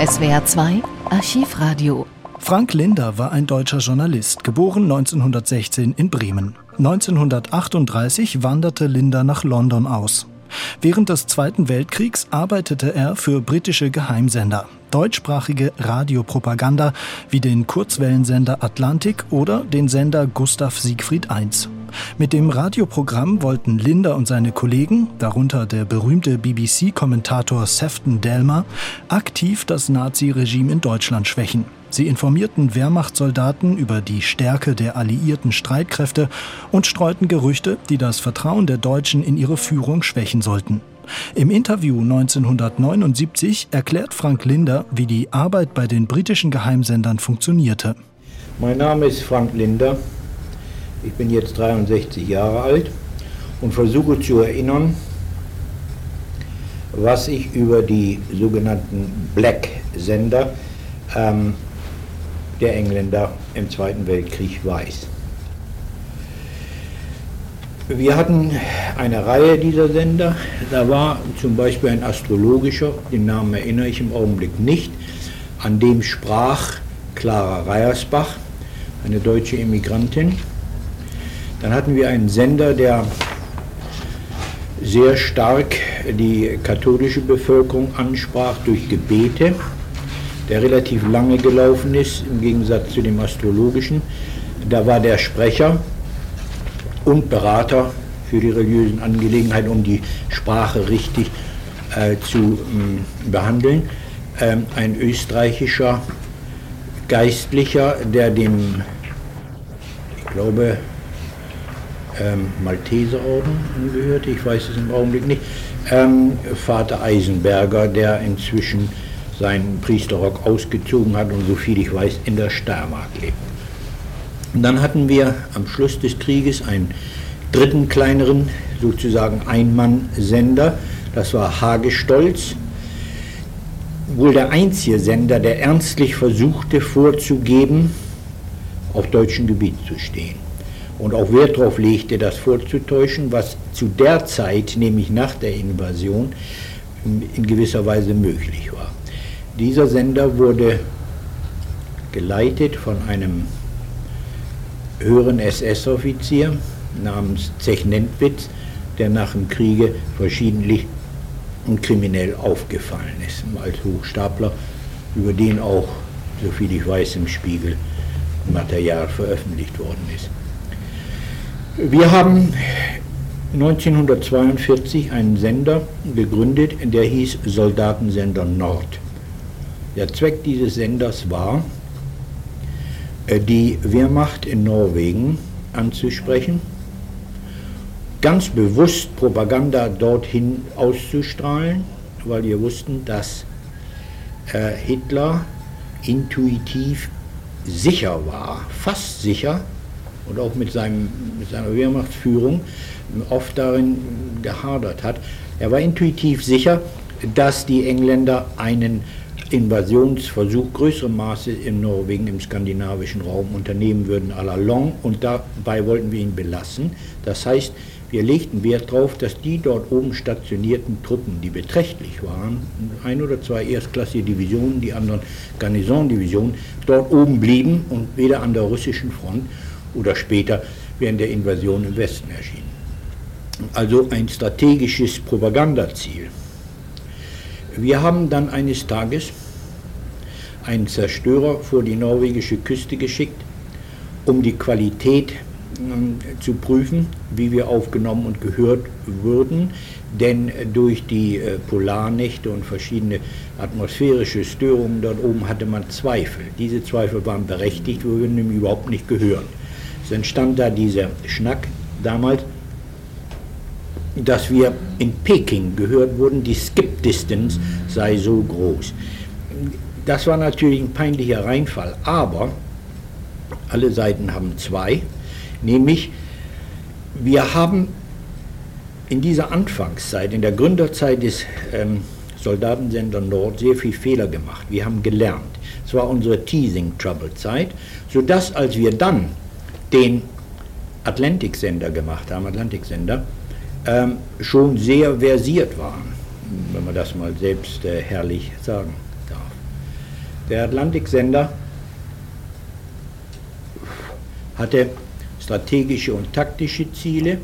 SWR 2 Archivradio. Frank Linder war ein deutscher Journalist, geboren 1916 in Bremen. 1938 wanderte Linder nach London aus. Während des Zweiten Weltkriegs arbeitete er für britische Geheimsender, deutschsprachige Radiopropaganda wie den Kurzwellensender Atlantik oder den Sender Gustav Siegfried I. Mit dem Radioprogramm wollten Linder und seine Kollegen, darunter der berühmte BBC-Kommentator Sefton Delmer, aktiv das Naziregime in Deutschland schwächen. Sie informierten Wehrmachtssoldaten über die Stärke der alliierten Streitkräfte und streuten Gerüchte, die das Vertrauen der Deutschen in ihre Führung schwächen sollten. Im Interview 1979 erklärt Frank Linder, wie die Arbeit bei den britischen Geheimsendern funktionierte. Mein Name ist Frank Linder. Ich bin jetzt 63 Jahre alt und versuche zu erinnern, was ich über die sogenannten Black-Sender ähm, der Engländer im Zweiten Weltkrieg weiß. Wir hatten eine Reihe dieser Sender. Da war zum Beispiel ein astrologischer, den Namen erinnere ich im Augenblick nicht, an dem sprach Clara Reiersbach, eine deutsche Immigrantin. Dann hatten wir einen Sender, der sehr stark die katholische Bevölkerung ansprach durch Gebete der relativ lange gelaufen ist, im Gegensatz zu dem astrologischen. Da war der Sprecher und Berater für die religiösen Angelegenheiten, um die Sprache richtig äh, zu mh, behandeln. Ähm, ein österreichischer Geistlicher, der dem, ich glaube, ähm, Malteserorden angehörte, ich weiß es im Augenblick nicht, ähm, Vater Eisenberger, der inzwischen seinen Priesterrock ausgezogen hat und soviel ich weiß in der Steiermark lebt. Und dann hatten wir am Schluss des Krieges einen dritten kleineren, sozusagen Einmann-Sender, das war Hagestolz, wohl der einzige Sender, der ernstlich versuchte vorzugeben, auf deutschem Gebiet zu stehen. Und auch Wert darauf legte, das vorzutäuschen, was zu der Zeit, nämlich nach der Invasion, in gewisser Weise möglich war. Dieser Sender wurde geleitet von einem höheren SS-Offizier namens Zechnentwitz, der nach dem Kriege verschiedentlich und kriminell aufgefallen ist, als Hochstapler, über den auch, soviel ich weiß, im Spiegel Material veröffentlicht worden ist. Wir haben 1942 einen Sender gegründet, der hieß Soldatensender Nord. Der Zweck dieses Senders war, äh, die Wehrmacht in Norwegen anzusprechen, ganz bewusst Propaganda dorthin auszustrahlen, weil wir wussten, dass äh, Hitler intuitiv sicher war, fast sicher, und auch mit, seinem, mit seiner Wehrmachtsführung oft darin gehadert hat. Er war intuitiv sicher, dass die Engländer einen Invasionsversuch größerem Maße in Norwegen, im skandinavischen Raum unternehmen würden à la Long und dabei wollten wir ihn belassen. Das heißt, wir legten Wert darauf, dass die dort oben stationierten Truppen, die beträchtlich waren, ein oder zwei erstklassige Divisionen, die anderen Garnisondivisionen, dort oben blieben und weder an der russischen Front oder später während der Invasion im Westen erschienen. Also ein strategisches Propagandaziel. Wir haben dann eines Tages einen Zerstörer vor die norwegische Küste geschickt, um die Qualität äh, zu prüfen, wie wir aufgenommen und gehört würden. Denn durch die äh, Polarnächte und verschiedene atmosphärische Störungen dort oben hatte man Zweifel. Diese Zweifel waren berechtigt, wir würden ihm überhaupt nicht gehören. Es entstand da dieser Schnack damals, dass wir in Peking gehört wurden, die Skip Distance sei so groß. Das war natürlich ein peinlicher Reinfall, aber alle Seiten haben zwei, nämlich wir haben in dieser Anfangszeit, in der Gründerzeit des ähm, Soldatensender Nord sehr viel Fehler gemacht. Wir haben gelernt. Es war unsere Teasing Trouble Zeit, sodass als wir dann den Atlantiksender gemacht haben, Atlantiksender, ähm, schon sehr versiert waren, wenn man das mal selbst äh, herrlich sagen darf. Der Atlantiksender hatte strategische und taktische Ziele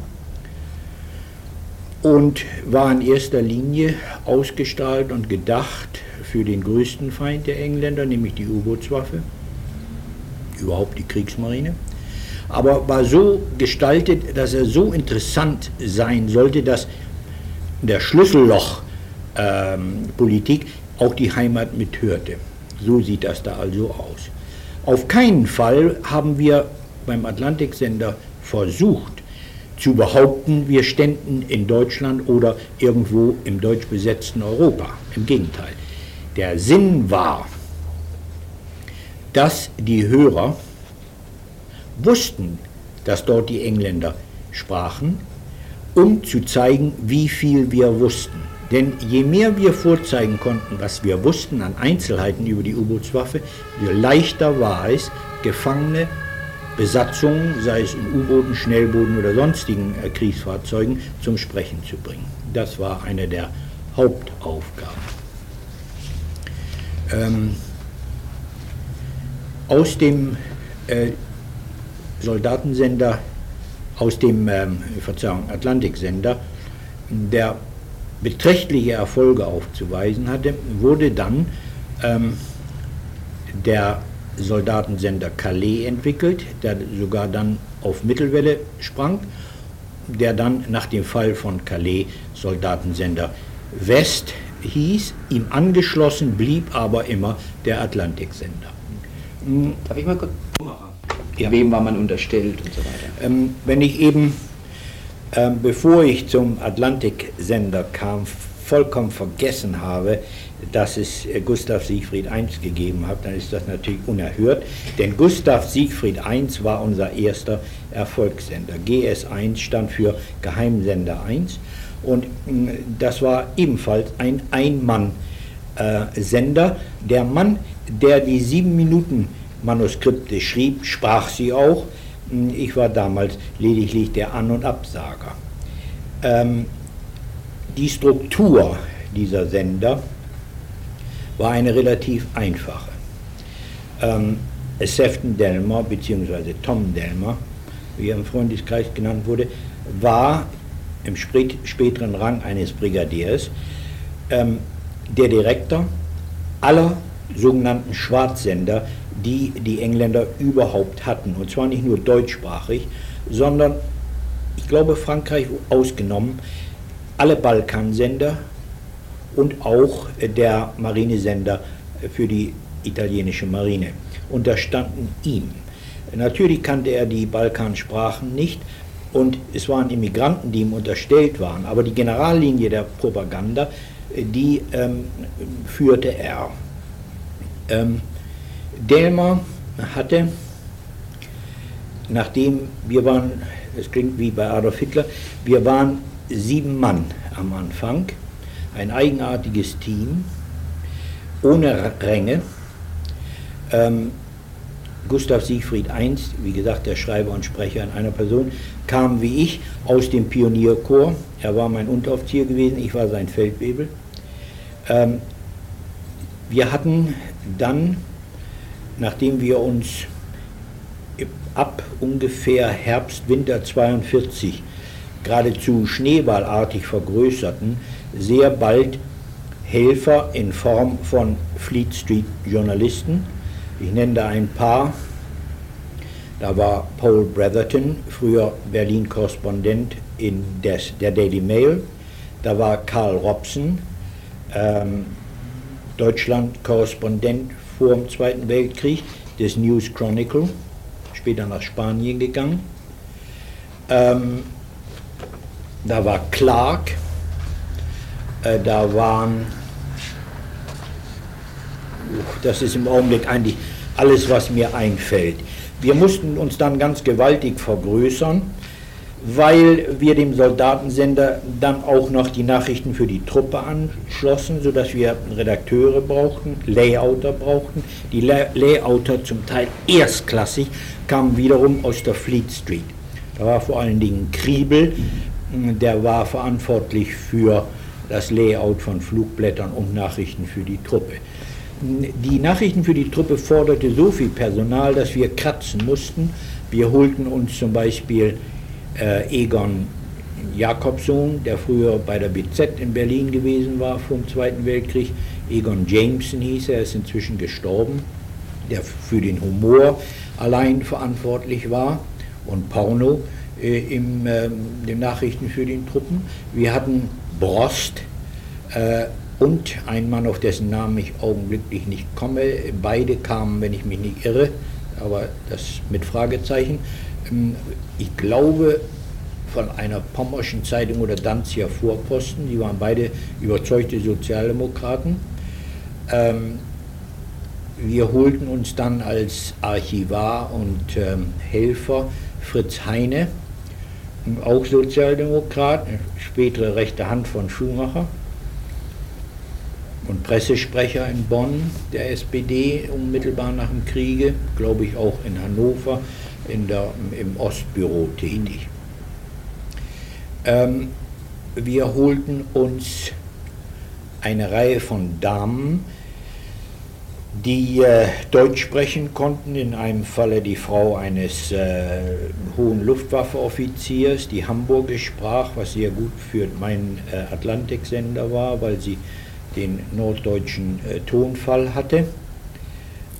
und war in erster Linie ausgestrahlt und gedacht für den größten Feind der Engländer, nämlich die U-Bootswaffe, überhaupt die Kriegsmarine, aber war so gestaltet, dass er so interessant sein sollte, dass der Schlüsselloch-Politik ähm, auch die Heimat mithörte. So sieht das da also aus. Auf keinen Fall haben wir beim Atlantiksender versucht, zu behaupten, wir ständen in Deutschland oder irgendwo im deutsch besetzten Europa. Im Gegenteil. Der Sinn war, dass die Hörer wussten, dass dort die Engländer sprachen, um zu zeigen, wie viel wir wussten. Denn je mehr wir vorzeigen konnten, was wir wussten an Einzelheiten über die U-Bootswaffe, je leichter war es, Gefangene Besatzungen, sei es in U-Booten, Schnellbooten oder sonstigen äh, Kriegsfahrzeugen, zum Sprechen zu bringen. Das war eine der Hauptaufgaben. Ähm, aus dem äh, Soldatensender, aus dem ähm, Verzeihung, Atlantiksender, der beträchtliche Erfolge aufzuweisen hatte, wurde dann ähm, der Soldatensender Calais entwickelt, der sogar dann auf Mittelwelle sprang, der dann nach dem Fall von Calais Soldatensender West hieß. Ihm angeschlossen blieb aber immer der Atlantiksender. Darf ich mal kurz? Ja. Wem war man unterstellt und so weiter? Ähm, wenn ich eben, ähm, bevor ich zum Atlantiksender kam, vollkommen vergessen habe, dass es äh, Gustav Siegfried I gegeben hat, dann ist das natürlich unerhört. Denn Gustav Siegfried I war unser erster Erfolgssender. GS1 stand für Geheimsender 1 und mm, das war ebenfalls ein Ein-Mann-Sender. Äh, der Mann, der die sieben Minuten Manuskripte schrieb, sprach sie auch. Mm, ich war damals lediglich der An- und Absager. Ähm, die Struktur dieser Sender war eine relativ einfache. Ähm, Sefton Delmer bzw. Tom Delmer, wie er im Freundeskreis genannt wurde, war im späteren Rang eines Brigadiers ähm, der Direktor aller sogenannten Schwarzsender, die die Engländer überhaupt hatten. Und zwar nicht nur deutschsprachig, sondern, ich glaube Frankreich ausgenommen, alle Balkansender und auch der Marinesender für die italienische Marine unterstanden ihm. Natürlich kannte er die Balkansprachen nicht und es waren Immigranten, die ihm unterstellt waren, aber die Generallinie der Propaganda, die ähm, führte er. Ähm, Delmer hatte, nachdem wir waren, es klingt wie bei Adolf Hitler, wir waren sieben Mann am Anfang, ein eigenartiges Team, ohne Ränge. Ähm, Gustav Siegfried I, wie gesagt, der Schreiber und Sprecher in einer Person, kam wie ich aus dem Pionierkorps. Er war mein Unteroffizier gewesen, ich war sein Feldwebel. Ähm, wir hatten dann, nachdem wir uns ab ungefähr Herbst, Winter 42 geradezu schneeballartig vergrößerten, sehr bald Helfer in Form von Fleet Street Journalisten. Ich nenne da ein paar. Da war Paul Bretherton, früher Berlin-Korrespondent in des, der Daily Mail. Da war Karl Robson, ähm, Deutschland-Korrespondent vor dem Zweiten Weltkrieg des News Chronicle, später nach Spanien gegangen. Ähm, da war Clark, äh, da waren, das ist im Augenblick eigentlich alles, was mir einfällt. Wir mussten uns dann ganz gewaltig vergrößern, weil wir dem Soldatensender dann auch noch die Nachrichten für die Truppe anschlossen, sodass wir Redakteure brauchten, Layouter brauchten. Die Layouter zum Teil erstklassig kamen wiederum aus der Fleet Street. Da war vor allen Dingen Kriebel, der war verantwortlich für das Layout von Flugblättern und Nachrichten für die Truppe. Die Nachrichten für die Truppe forderte so viel Personal, dass wir kratzen mussten. Wir holten uns zum Beispiel äh, Egon Jakobson, der früher bei der BZ in Berlin gewesen war vom Zweiten Weltkrieg. Egon Jameson hieß er, ist inzwischen gestorben, der für den Humor allein verantwortlich war und Porno äh, im, äh, den Nachrichten für den Truppen. Wir hatten Brost äh, und ein Mann, auf dessen Namen ich augenblicklich nicht komme. Beide kamen, wenn ich mich nicht irre, aber das mit Fragezeichen. Ähm, ich glaube, von einer pommerschen Zeitung oder Danziger Vorposten. Die waren beide überzeugte Sozialdemokraten. Ähm, wir holten uns dann als Archivar und ähm, Helfer Fritz Heine, auch Sozialdemokrat, spätere rechte Hand von Schumacher und Pressesprecher in Bonn der SPD unmittelbar nach dem Kriege, glaube ich auch in Hannover in der, im Ostbüro tätig. Ähm, wir holten uns eine Reihe von Damen, die äh, Deutsch sprechen konnten, in einem Falle die Frau eines äh, hohen Luftwaffeoffiziers, die Hamburgisch sprach, was sehr gut für meinen äh, Atlantiksender war, weil sie den norddeutschen äh, Tonfall hatte.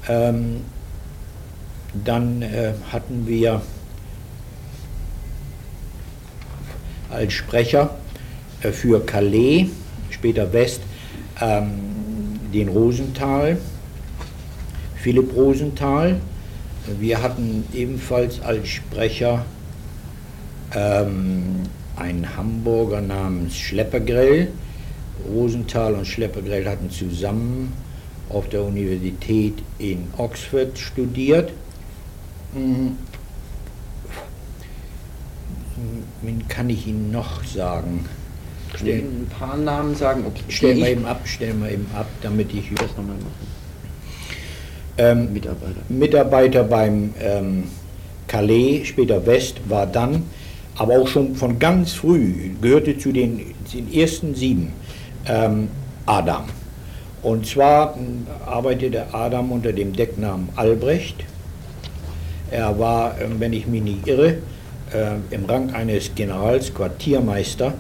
Ähm, dann äh, hatten wir als Sprecher äh, für Calais, später West, ähm, den Rosenthal, Philipp Rosenthal. Wir hatten ebenfalls als Sprecher ähm, einen Hamburger namens Schleppergrell. Rosenthal und Schleppergrell hatten zusammen auf der Universität in Oxford studiert. Mhm. Wen kann ich Ihnen noch sagen? Stell, ein paar Namen sagen, okay. Stellen wir eben ab, stellen wir eben ab, damit ich das nochmal machen. Ähm, Mitarbeiter. Mitarbeiter beim ähm, Calais, später West, war dann, aber auch schon von ganz früh, gehörte zu den, den ersten sieben, ähm, Adam. Und zwar ähm, arbeitete Adam unter dem Decknamen Albrecht. Er war, ähm, wenn ich mich nicht irre, äh, im Rang eines Generals, Quartiermeister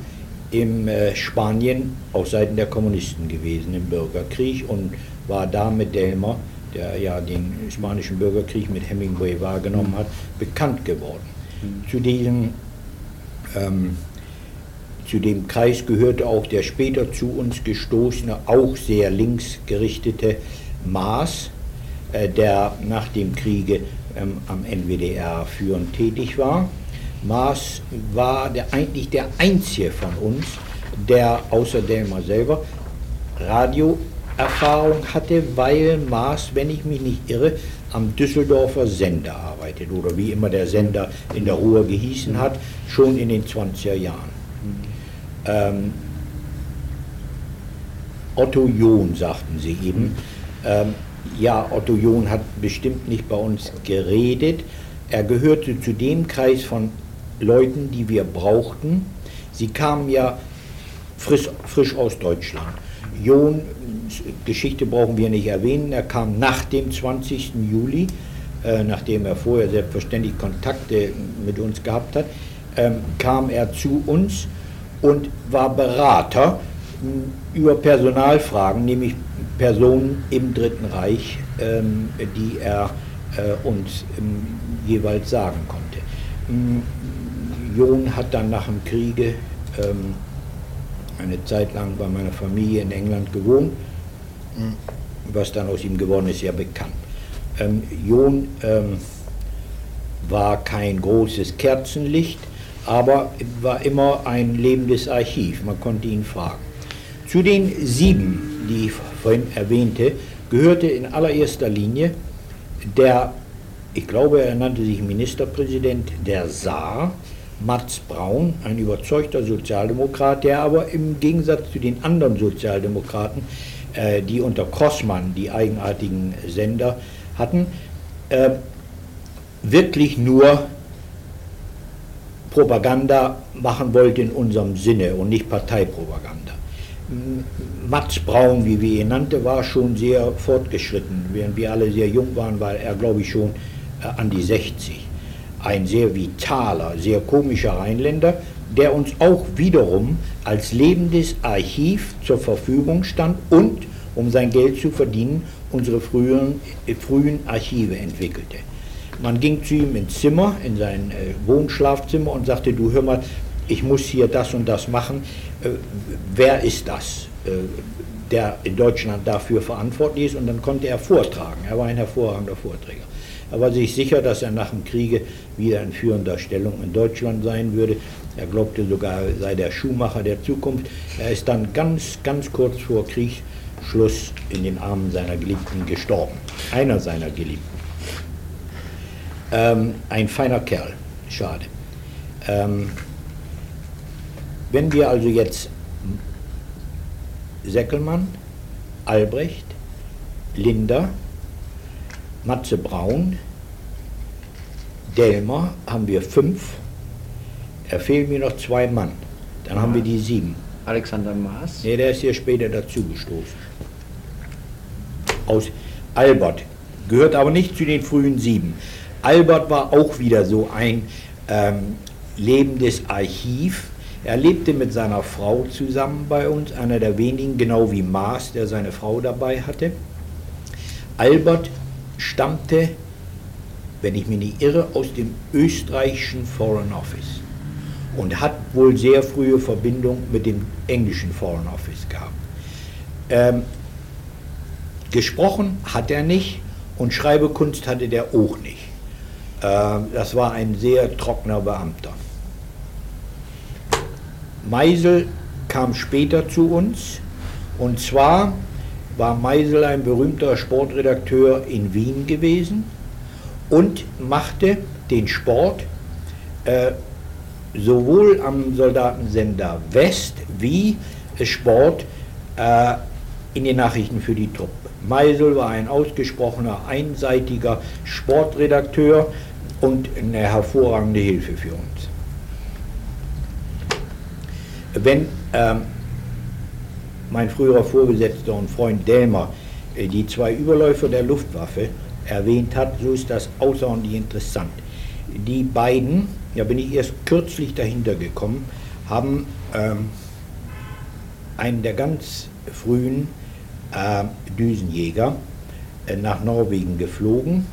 in äh, Spanien auf Seiten der Kommunisten gewesen im Bürgerkrieg und war da mit Delmer, der ja den spanischen Bürgerkrieg mit Hemingway wahrgenommen hat, bekannt geworden. Mhm. Zu diesem ähm, zu dem Kreis gehörte auch der später zu uns gestoßene, auch sehr linksgerichtete Maas, äh, der nach dem Kriege ähm, am NWDR führend tätig war. Maas war der, eigentlich der einzige von uns, der außer Delmar selber Radioerfahrung hatte, weil Maas, wenn ich mich nicht irre, am Düsseldorfer Sender arbeitet oder wie immer der Sender in der Ruhr gehießen hat, schon in den 20er Jahren. Ähm, Otto John, sagten sie eben. Ähm, ja, Otto John hat bestimmt nicht bei uns geredet. Er gehörte zu dem Kreis von Leuten, die wir brauchten. Sie kamen ja frisch, frisch aus Deutschland. John, Geschichte brauchen wir nicht erwähnen, er kam nach dem 20. Juli, äh, nachdem er vorher selbstverständlich Kontakte mit uns gehabt hat, ähm, kam er zu uns und war Berater über Personalfragen, nämlich Personen im Dritten Reich, ähm, die er äh, uns ähm, jeweils sagen konnte. Jon hat dann nach dem Kriege ähm, eine Zeit lang bei meiner Familie in England gewohnt. Was dann aus ihm geworden ist, ja bekannt. Ähm, Jon ähm, war kein großes Kerzenlicht, aber war immer ein lebendes Archiv. Man konnte ihn fragen. Zu den sieben, die ich vorhin erwähnte, gehörte in allererster Linie der, ich glaube, er nannte sich Ministerpräsident der Saar, Mats Braun, ein überzeugter Sozialdemokrat, der aber im Gegensatz zu den anderen Sozialdemokraten, äh, die unter Crossmann die eigenartigen Sender hatten, äh, wirklich nur Propaganda machen wollte in unserem Sinne und nicht Parteipropaganda. Mats Braun, wie wir ihn nannten, war schon sehr fortgeschritten. Während wir alle sehr jung waren, war er, glaube ich, schon äh, an die 60. Ein sehr vitaler, sehr komischer Rheinländer, der uns auch wiederum als lebendes Archiv zur Verfügung stand und, um sein Geld zu verdienen, unsere frühen, äh, frühen Archive entwickelte. Man ging zu ihm ins Zimmer, in sein äh, Wohnschlafzimmer und sagte, du hör mal, ich muss hier das und das machen. Äh, wer ist das, äh, der in Deutschland dafür verantwortlich ist? Und dann konnte er vortragen. Er war ein hervorragender Vorträger. Er war sich sicher, dass er nach dem Kriege wieder in führender Stellung in Deutschland sein würde. Er glaubte sogar, er sei der Schuhmacher der Zukunft. Er ist dann ganz, ganz kurz vor Kriegsschluss in den Armen seiner Geliebten gestorben. Einer seiner Geliebten. Ähm, ein feiner Kerl. Schade. Ähm, wenn wir also jetzt Seckelmann, Albrecht, Linder, Matze Braun, Delmer haben wir fünf. Er fehlen mir noch zwei Mann. Dann ja. haben wir die sieben. Alexander Maas? Nee, der ist hier später dazugestoßen. Aus Albert. Gehört aber nicht zu den frühen sieben. Albert war auch wieder so ein ähm, lebendes Archiv er lebte mit seiner Frau zusammen bei uns, einer der wenigen, genau wie Maas, der seine Frau dabei hatte. Albert stammte, wenn ich mich nicht irre, aus dem österreichischen Foreign Office und hat wohl sehr frühe Verbindung mit dem englischen Foreign Office gehabt. Ähm, gesprochen hat er nicht und Schreibekunst hatte der auch nicht. Ähm, das war ein sehr trockener Beamter. Meisel kam später zu uns und zwar war Meisel ein berühmter Sportredakteur in Wien gewesen und machte den Sport äh, sowohl am Soldatensender West wie Sport äh, in den Nachrichten für die Truppe. Meisel war ein ausgesprochener, einseitiger Sportredakteur und eine hervorragende Hilfe für uns wenn ähm, mein früherer Vorgesetzter und Freund Delmer äh, die zwei Überläufer der Luftwaffe erwähnt hat, so ist das außerordentlich interessant. Die beiden, da bin ich erst kürzlich dahinter gekommen, haben ähm, einen der ganz frühen äh, Düsenjäger äh, nach Norwegen geflogen.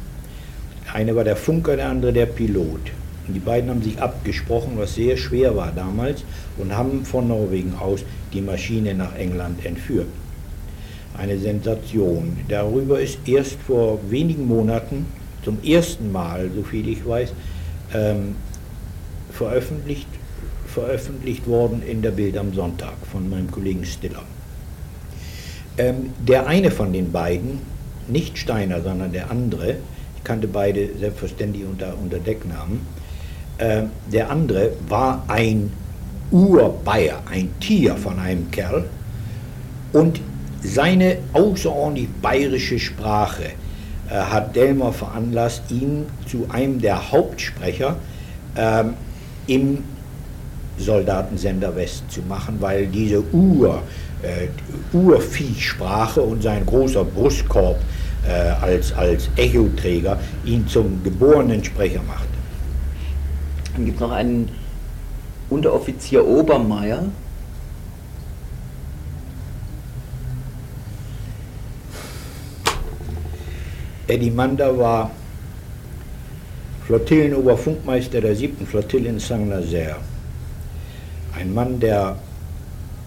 Eine war der Funker, der andere der Pilot. Und die beiden haben sich abgesprochen, was sehr schwer war damals, und haben von Norwegen aus die Maschine nach England entführt. Eine Sensation. Darüber ist erst vor wenigen Monaten zum ersten Mal, so viel ich weiß, ähm, veröffentlicht, veröffentlicht worden in der Bild am Sonntag von meinem Kollegen Stiller. Ähm, der eine von den beiden, nicht Steiner, sondern der andere, ich kannte beide selbstverständlich unter, unter Decknamen, äh, der andere war ein Urbayer, ein Tier von einem Kerl. Und seine außerordentlich bayerische Sprache äh, hat Delmer veranlasst, ihn zu einem der Hauptsprecher äh, im Soldatensender West zu machen, weil diese Ur, äh, Urviehsprache und sein großer Brustkorb äh, als, als Echoträger ihn zum geborenen Sprecher macht. Dann gibt es noch einen Unteroffizier Obermeier. Eddie Mander war Flottillenoberfunkmeister der 7. Flottille in Saint-Nazaire. Ein Mann, der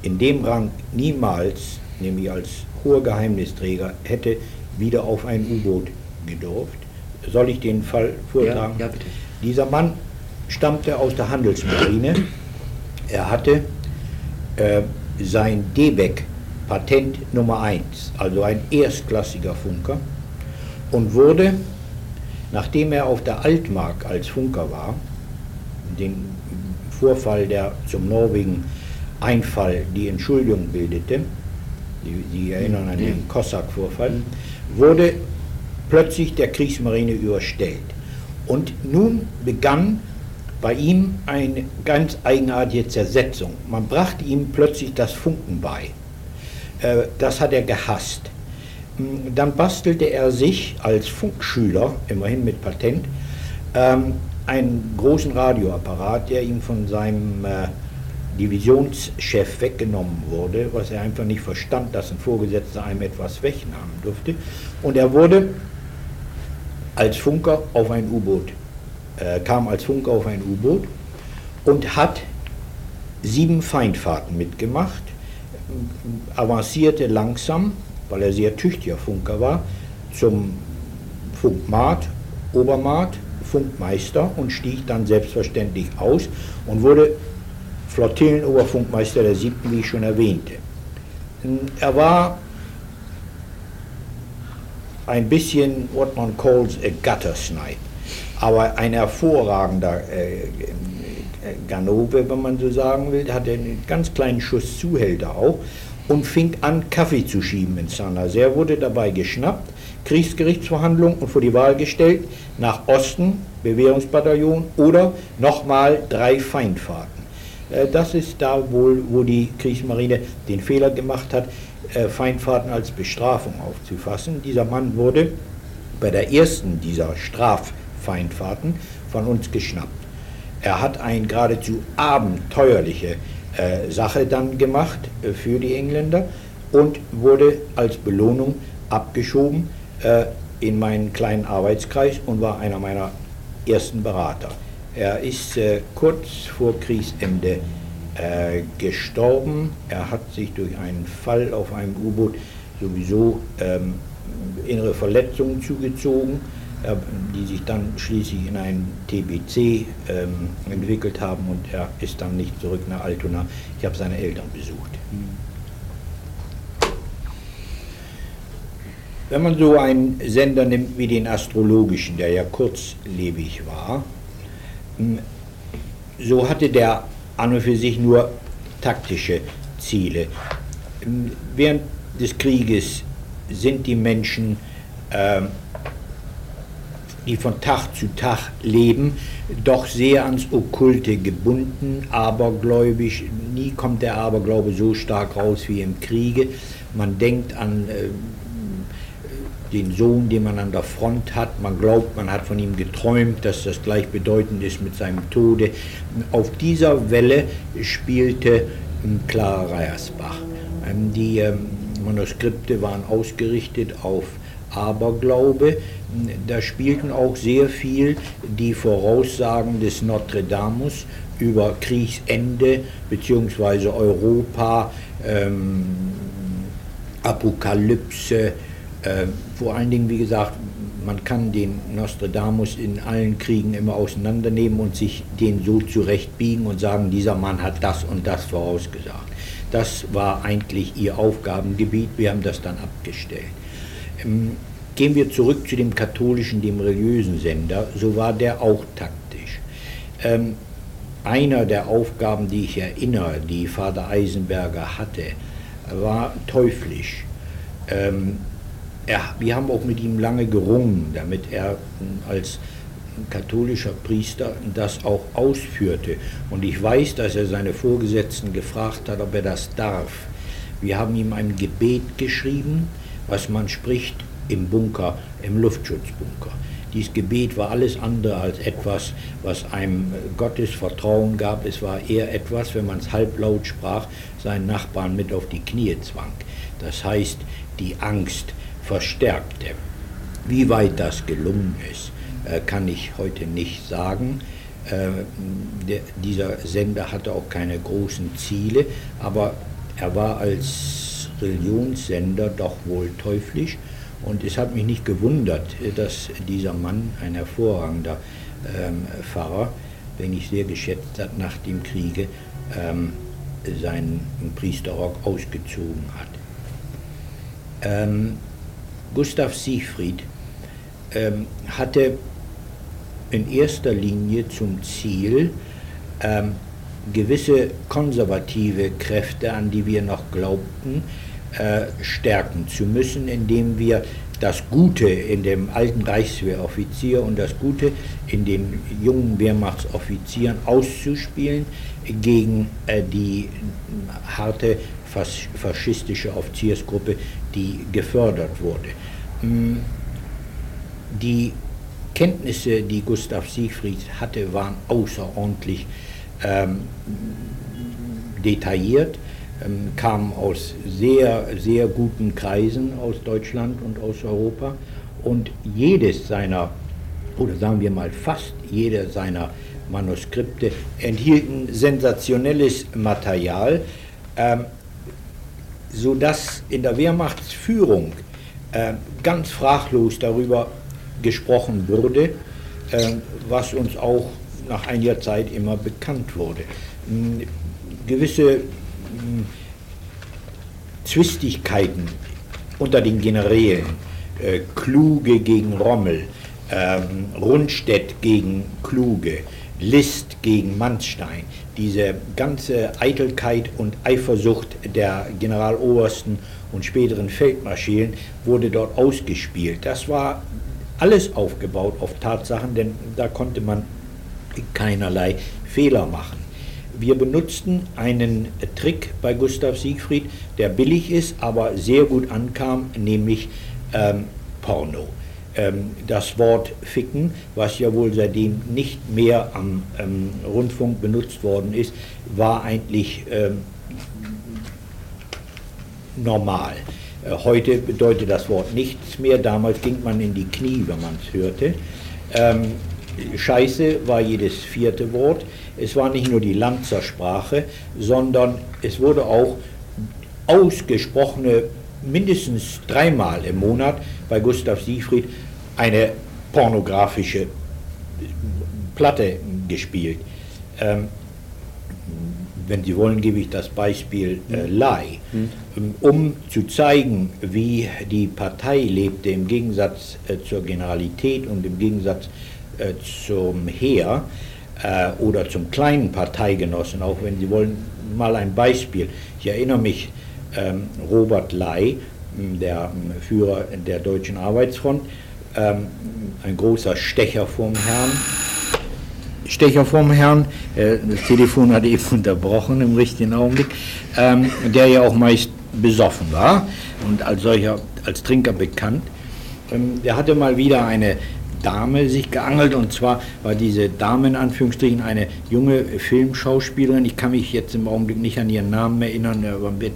in dem Rang niemals, nämlich als hoher Geheimnisträger, hätte wieder auf ein U-Boot gedurft. Soll ich den Fall vortragen? Ja, ja, bitte. Dieser Mann stammte aus der Handelsmarine. Er hatte äh, sein DBEC Patent Nummer 1, also ein erstklassiger Funker, und wurde, nachdem er auf der Altmark als Funker war, den Vorfall, der zum Norwegen Einfall die Entschuldigung bildete, Sie, Sie erinnern an den Cossack-Vorfall, wurde plötzlich der Kriegsmarine überstellt. Und nun begann bei ihm eine ganz eigenartige Zersetzung. Man brachte ihm plötzlich das Funken bei. Äh, das hat er gehasst. Hm, dann bastelte er sich als Funkschüler, immerhin mit Patent, ähm, einen großen Radioapparat, der ihm von seinem äh, Divisionschef weggenommen wurde, was er einfach nicht verstand, dass ein Vorgesetzter einem etwas wegnehmen durfte. Und er wurde als Funker auf ein U-Boot, äh, kam als Funker auf ein U-Boot und hat sieben Feindfahrten mitgemacht, avancierte langsam, weil er sehr tüchtiger Funker war, zum Funkmat, Obermat, Funkmeister und stieg dann selbstverständlich aus und wurde Flottillenoberfunkmeister der siebten, wie ich schon erwähnte. Er war ein bisschen, what man calls a gutter snipe, aber ein hervorragender äh, Ganove, wenn man so sagen will, hatte einen ganz kleinen Schuss Zuhälter auch und fing an, Kaffee zu schieben in Saint-Nazaire, wurde dabei geschnappt, Kriegsgerichtsverhandlungen und vor die Wahl gestellt, nach Osten, Bewährungsbataillon oder nochmal drei Feindfahrten. Äh, das ist da wohl, wo die Kriegsmarine den Fehler gemacht hat, äh, Feindfahrten als Bestrafung aufzufassen. Dieser Mann wurde bei der ersten dieser Straffeindfahrten von uns geschnappt. Er hat eine geradezu abenteuerliche äh, Sache dann gemacht äh, für die Engländer und wurde als Belohnung abgeschoben äh, in meinen kleinen Arbeitskreis und war einer meiner ersten Berater. Er ist äh, kurz vor Kriegsende äh, gestorben. Er hat sich durch einen Fall auf einem U-Boot sowieso ähm, innere Verletzungen zugezogen, die sich dann schließlich in einen TBC ähm, entwickelt haben und er ist dann nicht zurück nach Altona. Ich habe seine Eltern besucht. Wenn man so einen Sender nimmt wie den astrologischen, der ja kurzlebig war, so hatte der an und für sich nur taktische Ziele. Während des Krieges sind die Menschen, äh, die von Tag zu Tag leben, doch sehr ans Okkulte gebunden, abergläubisch. Nie kommt der Aberglaube so stark raus wie im Kriege. Man denkt an äh, den Sohn, den man an der Front hat. Man glaubt, man hat von ihm geträumt, dass das gleichbedeutend ist mit seinem Tode. Auf dieser Welle spielte ähm, Clara Reiersbach. Ähm, die ähm, Manuskripte waren ausgerichtet auf Aberglaube. Da spielten auch sehr viel die Voraussagen des Notre Dame über Kriegsende bzw. Europa, ähm, Apokalypse, äh, vor allen Dingen, wie gesagt, man kann den Nostradamus in allen Kriegen immer auseinandernehmen und sich den so zurechtbiegen und sagen, dieser Mann hat das und das vorausgesagt. Das war eigentlich ihr Aufgabengebiet, wir haben das dann abgestellt. Ähm, gehen wir zurück zu dem katholischen, dem religiösen Sender, so war der auch taktisch. Ähm, einer der Aufgaben, die ich erinnere, die Vater Eisenberger hatte, war teuflisch. Ähm, er, wir haben auch mit ihm lange gerungen, damit er als katholischer Priester das auch ausführte. Und ich weiß, dass er seine Vorgesetzten gefragt hat, ob er das darf. Wir haben ihm ein Gebet geschrieben, was man spricht im Bunker, im Luftschutzbunker. Dieses Gebet war alles andere als etwas, was einem Gottes Vertrauen gab. Es war eher etwas, wenn man es halblaut sprach, seinen Nachbarn mit auf die Knie zwang. Das heißt, die Angst, verstärkte. Wie weit das gelungen ist, äh, kann ich heute nicht sagen. Äh, dieser Sender hatte auch keine großen Ziele, aber er war als Religionssender doch wohl teuflisch und es hat mich nicht gewundert, dass dieser Mann, ein hervorragender ähm, Pfarrer, den ich sehr geschätzt hat nach dem Kriege, ähm, seinen Priesterrock ausgezogen hat. Ähm, Gustav Siegfried ähm, hatte in erster Linie zum Ziel, ähm, gewisse konservative Kräfte, an die wir noch glaubten, stärken zu müssen, indem wir das Gute in dem alten Reichswehroffizier und das Gute in den jungen Wehrmachtsoffizieren auszuspielen gegen äh, die harte faschistische Offiziersgruppe, die gefördert wurde. Mm, die Kenntnisse, die Gustav Siegfried hatte, waren außerordentlich ähm, detailliert, ähm, kamen aus sehr, sehr guten Kreisen aus Deutschland und aus Europa und jedes seiner, oder sagen wir mal fast jeder seiner Manuskripte enthielten sensationelles Material, ähm, sodass in der Wehrmachtsführung äh, ganz fraglos darüber gesprochen wurde, äh, was uns auch nach einiger Zeit immer bekannt wurde. Hm, gewisse Zwistigkeiten unter den Generälen, äh, Kluge gegen Rommel, ähm, Rundstedt gegen Kluge, List gegen Manstein, diese ganze Eitelkeit und Eifersucht der Generalobersten und späteren Feldmarschälen wurde dort ausgespielt. Das war alles aufgebaut auf Tatsachen, denn da konnte man keinerlei Fehler machen. Wir benutzten einen Trick bei Gustav Siegfried, der billig ist, aber sehr gut ankam, nämlich ähm, Porno. Ähm, das Wort Ficken, was ja wohl seitdem nicht mehr am ähm, Rundfunk benutzt worden ist, war eigentlich ähm, normal. Äh, heute bedeutet das Wort nichts mehr. Damals ging man in die Knie, wenn man es hörte. Ähm, Scheiße war jedes vierte Wort. Es war nicht nur die Lanzersprache, sondern es wurde auch ausgesprochene mindestens dreimal im Monat bei Gustav Siegfried eine pornografische Platte gespielt. Ähm, wenn Sie wollen, gebe ich das Beispiel äh, Lai, mhm. um zu zeigen, wie die Partei lebte im Gegensatz äh, zur Generalität und im Gegensatz äh, zum Heer äh, oder zum kleinen Parteigenossen, auch wenn Sie wollen, mal ein Beispiel. Ich erinnere mich, ähm, Robert Lai, der Führer der Deutschen Arbeitsfront, ähm, ein großer Stecher vom Herrn. Stecher vom Herrn, äh, das Telefon hat eben unterbrochen im richtigen Augenblick, ähm, der ja auch meist besoffen war und als solcher, als Trinker bekannt. Ähm, der hatte mal wieder eine Dame sich geangelt und zwar war diese Dame in Anführungsstrichen eine junge Filmschauspielerin. Ich kann mich jetzt im Augenblick nicht an ihren Namen erinnern, aber ein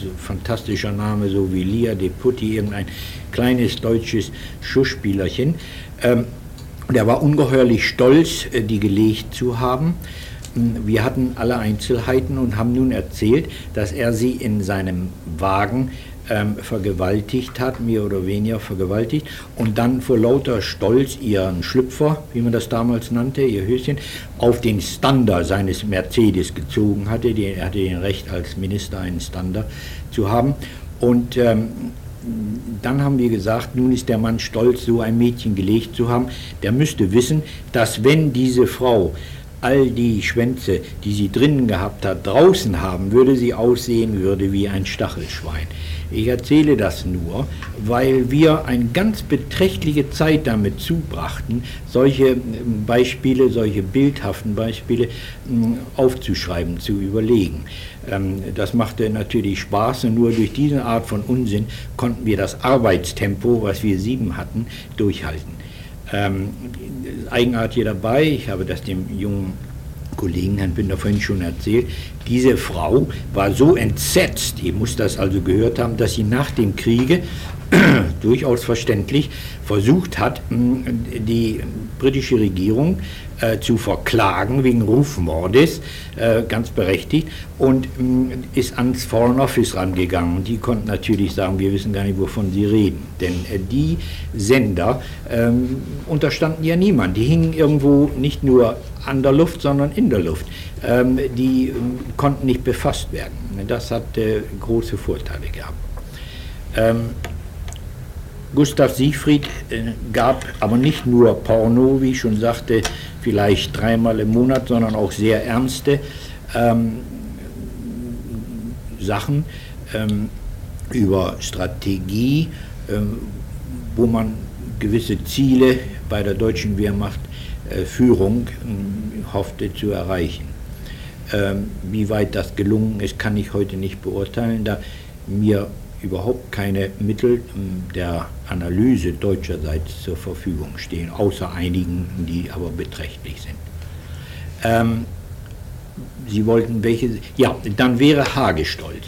so fantastischer Name, so wie Lia de Putti, irgendein kleines deutsches Schussspielerchen. Ähm, der war ungeheuerlich stolz, äh, die gelegt zu haben. Wir hatten alle Einzelheiten und haben nun erzählt, dass er sie in seinem Wagen ähm, vergewaltigt hat, mehr oder weniger vergewaltigt, und dann vor lauter Stolz ihren Schlüpfer, wie man das damals nannte, ihr Höschen, auf den Stander seines Mercedes gezogen hatte. er hatte den Recht, als Minister einen Stander zu haben. Und ähm, dann haben wir gesagt, nun ist der Mann stolz, so ein Mädchen gelegt zu haben. Der müsste wissen, dass wenn diese Frau all die Schwänze, die sie drinnen gehabt hat, draußen haben, würde sie aussehen würde wie ein Stachelschwein. Ich erzähle das nur, weil wir eine ganz beträchtliche Zeit damit zubrachten, solche ähm, Beispiele, solche bildhaften Beispiele ähm, aufzuschreiben, zu überlegen. Ähm, das machte natürlich Spaß und nur durch diese Art von Unsinn konnten wir das Arbeitstempo, was wir sieben hatten, durchhalten. Eigenart hier dabei, ich habe das dem jungen Kollegen Herrn Binder vorhin schon erzählt, diese Frau war so entsetzt, ihr muss das also gehört haben, dass sie nach dem Kriege durchaus verständlich versucht hat, die britische Regierung äh, zu verklagen wegen Rufmordes, äh, ganz berechtigt, und ist ans Foreign Office rangegangen. Die konnten natürlich sagen, wir wissen gar nicht, wovon sie reden. Denn äh, die Sender ähm, unterstanden ja niemand. Die hingen irgendwo nicht nur an der Luft, sondern in der Luft. Ähm, die ähm, konnten nicht befasst werden. Das hat äh, große Vorteile gehabt. Ähm, Gustav Siegfried äh, gab aber nicht nur Porno, wie ich schon sagte, vielleicht dreimal im Monat, sondern auch sehr ernste ähm, Sachen ähm, über Strategie, ähm, wo man gewisse Ziele bei der deutschen Wehrmacht Führung äh, hoffte zu erreichen. Ähm, wie weit das gelungen ist, kann ich heute nicht beurteilen, da mir überhaupt keine Mittel der Analyse deutscherseits zur Verfügung stehen, außer einigen, die aber beträchtlich sind. Ähm, Sie wollten welche, ja, dann wäre Hagestolz.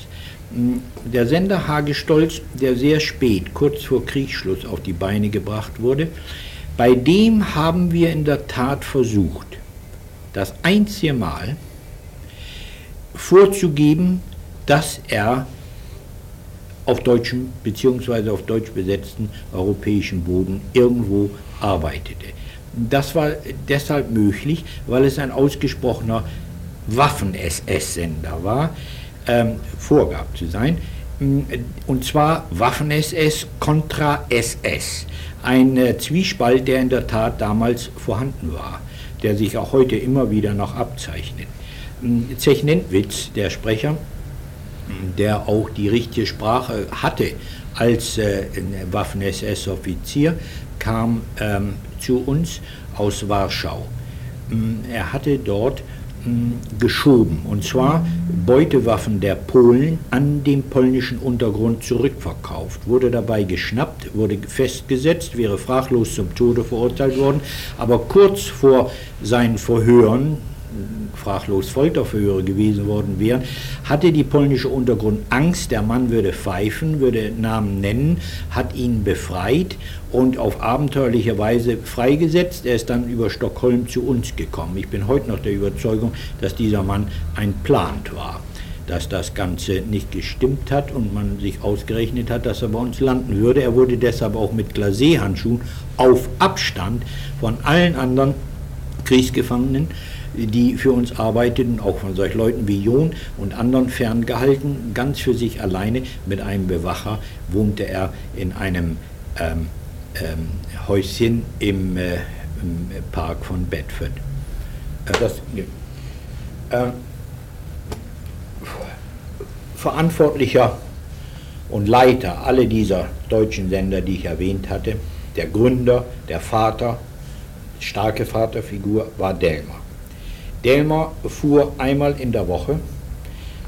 Hm, der Sender Hagestolz, der sehr spät, kurz vor Kriegsschluss, auf die Beine gebracht wurde, bei dem haben wir in der Tat versucht, das einzige Mal vorzugeben, dass er auf deutschem bzw. auf deutsch besetzten europäischen Boden irgendwo arbeitete. Das war deshalb möglich, weil es ein ausgesprochener Waffen-SS-Sender war, ähm, vorgab zu sein, und zwar Waffen-SS kontra SS. Ein äh, Zwiespalt, der in der Tat damals vorhanden war, der sich auch heute immer wieder noch abzeichnet. Zechnentwitz, der Sprecher, der auch die richtige Sprache hatte als äh, Waffen-SS-Offizier, kam ähm, zu uns aus Warschau. Mm, er hatte dort geschoben, und zwar Beutewaffen der Polen an den polnischen Untergrund zurückverkauft, wurde dabei geschnappt, wurde festgesetzt, wäre fraglos zum Tode verurteilt worden, aber kurz vor seinen Verhören, fraglos Folterverhöre gewesen worden wären, hatte die polnische Untergrund Angst, der Mann würde pfeifen, würde Namen nennen, hat ihn befreit und auf abenteuerliche Weise freigesetzt. Er ist dann über Stockholm zu uns gekommen. Ich bin heute noch der Überzeugung, dass dieser Mann ein Plant war dass das Ganze nicht gestimmt hat und man sich ausgerechnet hat, dass er bei uns landen würde. Er wurde deshalb auch mit Glacé-Handschuhen auf Abstand von allen anderen Kriegsgefangenen die für uns arbeiteten, auch von solchen Leuten wie John und anderen ferngehalten. Ganz für sich alleine mit einem Bewacher wohnte er in einem ähm, ähm, Häuschen im, äh, im, Park von Bedford. Äh, das, äh, Verantwortlicher und Leiter aller dieser deutschen Sender, die ich erwähnt hatte, der Gründer, der Vater, starke Vaterfigur war Delmer. Delmer fuhr einmal in der Woche,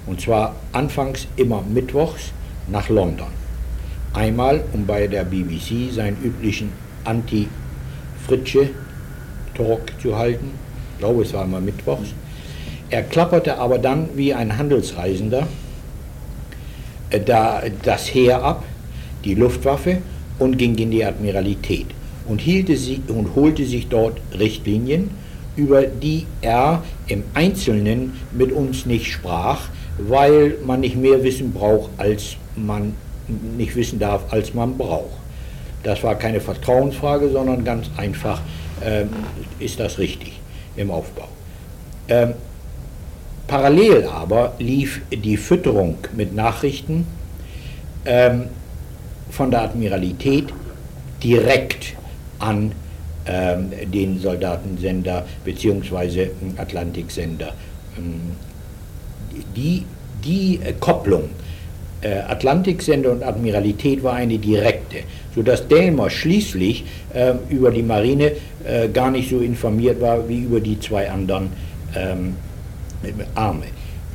und zwar anfangs immer mittwochs, nach London. Einmal, um bei der BBC seinen üblichen Anti-Fritsche-Talk zu halten. Ich glaube, es war immer mittwochs. Er klapperte aber dann wie ein Handelsreisender äh, da, das Heer ab, die Luftwaffe und ging in die Admiralität und, hielte sie, und holte sich dort Richtlinien über die er im Einzelnen mit uns nicht sprach, weil man nicht mehr Wissen braucht, als man nicht wissen darf, als man braucht. Das war keine Vertrauensfrage, sondern ganz einfach, ähm, ist das richtig im Aufbau. Ähm, parallel aber lief die Fütterung mit Nachrichten ähm, von der Admiralität direkt an den Soldatensender bzw. Atlantiksender. Ähm, die, die äh, Kopplung äh, Atlantiksender und Admiralität war eine direkte, sodass Delmer schließlich äh, über die Marine äh, gar nicht so informiert war wie über die zwei anderen ähm, Arme.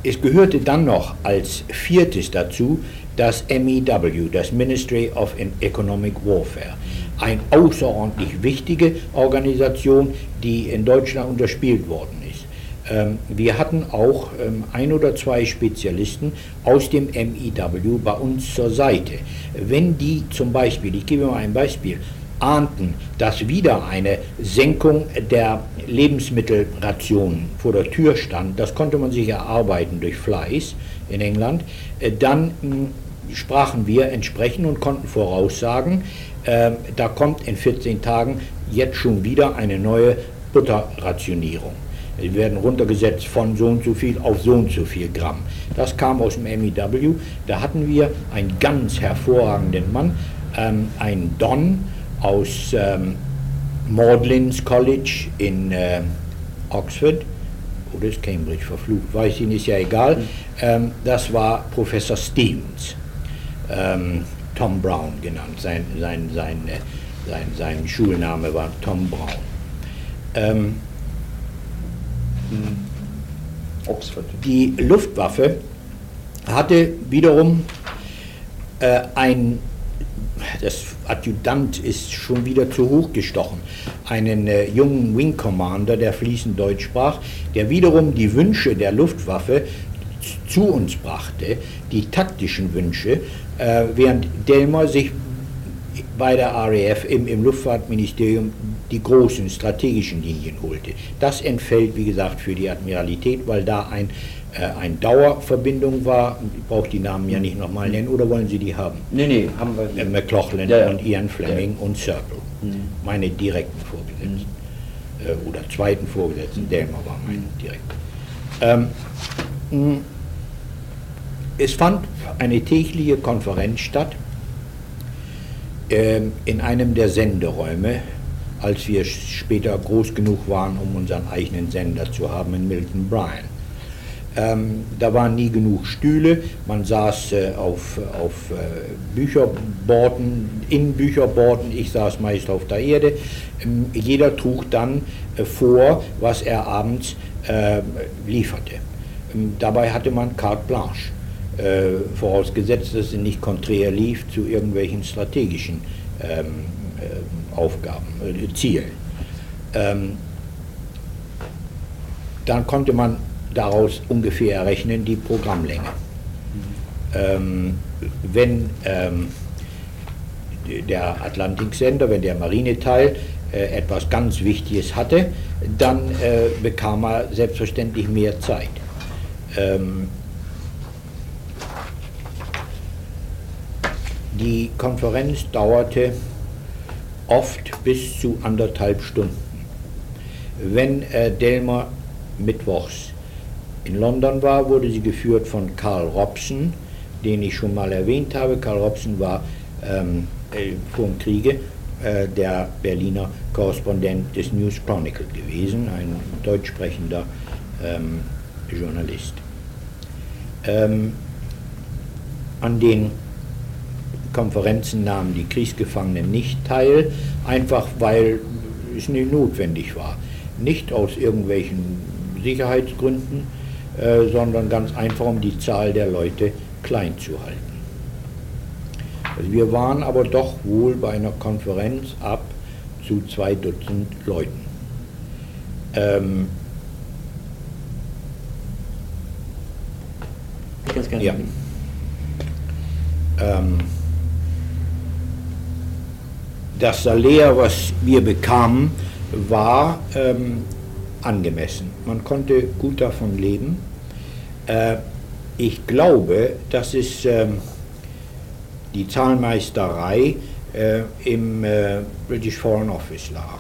Es gehörte dann noch als viertes dazu das MEW, das Ministry of Economic Warfare eine außerordentlich wichtige Organisation, die in Deutschland unterspielt worden ist. Ähm, wir hatten auch ähm, ein oder zwei Spezialisten aus dem MIW bei uns zur Seite. Wenn die zum Beispiel, ich gebe mal ein Beispiel, ahnten, dass wieder eine Senkung der Lebensmittelrationen vor der Tür stand, das konnte man sich erarbeiten durch Fleiß in England, äh, dann hm, sprachen wir entsprechend und konnten voraussagen, äh, da kommt in 14 Tagen jetzt schon wieder eine neue Butterrationierung. Die werden runtergesetzt von so und so viel auf so und so viel Gramm. Das kam aus dem MEW. Da hatten wir einen ganz hervorragenden Mann, ähm, einen Don aus ähm, Magdalens College in äh, Oxford oder ist Cambridge verflucht, weiß ich nicht, ist ja egal. Ähm, das war Professor Stevens. Ähm, Tom Brown genannt. Sein, sein, sein, äh, sein, sein Schulname war Tom Brown. Ähm, Oxford. Die Luftwaffe hatte wiederum äh, ein, das Adjutant ist schon wieder zu hoch gestochen, einen äh, jungen Wing Commander, der fließend Deutsch sprach, der wiederum die Wünsche der Luftwaffe zu uns brachte, die taktischen Wünsche, äh, während Delmer sich bei der RAF im, im Luftfahrtministerium die großen strategischen Linien holte. Das entfällt, wie gesagt, für die Admiralität, weil da ein, äh, eine Dauerverbindung war. Ich brauche die Namen ja nicht nochmal nennen, oder wollen Sie die haben? Nee, nee, haben wir. Äh, McLaughlin ja, ja. und Ian Fleming ja. und Circle, mhm. meine direkten Vorgesetzten. Mhm. Äh, oder zweiten Vorgesetzten, mhm. Delmer war mein mhm. direkter. Ähm, es fand eine tägliche Konferenz statt ähm, in einem der Senderäume, als wir später groß genug waren, um unseren eigenen Sender zu haben in Milton Bryan. Ähm, da waren nie genug Stühle, man saß äh, auf, auf äh, Bücherborden, in Bücherborden, ich saß meist auf der Erde. Ähm, jeder trug dann äh, vor, was er abends äh, lieferte. Ähm, dabei hatte man carte blanche. Äh, vorausgesetzt, dass es nicht konträr lief zu irgendwelchen strategischen ähm, äh, Aufgaben, äh, Zielen. Ähm, dann konnte man daraus ungefähr errechnen die Programmlänge. Ähm, wenn ähm, der Atlantiksender, wenn der Marineteil äh, etwas ganz Wichtiges hatte, dann äh, bekam er selbstverständlich mehr Zeit. Ähm, Die Konferenz dauerte oft bis zu anderthalb Stunden. Wenn äh, Delmer mittwochs in London war, wurde sie geführt von Karl Robson, den ich schon mal erwähnt habe. Karl Robson war ähm, äh, vor dem Kriege äh, der Berliner Korrespondent des News Chronicle gewesen, ein deutsch sprechender ähm, Journalist. Ähm, an den Konferenzen nahmen die Kriegsgefangenen nicht teil, einfach weil es nicht notwendig war. Nicht aus irgendwelchen Sicherheitsgründen, äh, sondern ganz einfach, um die Zahl der Leute klein zu halten. Also wir waren aber doch wohl bei einer Konferenz ab zu zwei Dutzend Leuten. Ähm, Ganz gerne. Ja. Ähm, das Salär, was wir bekamen, war ähm, angemessen. Man konnte gut davon leben. Äh, ich glaube, dass es äh, die Zahlmeisterei äh, im äh, British Foreign Office lag.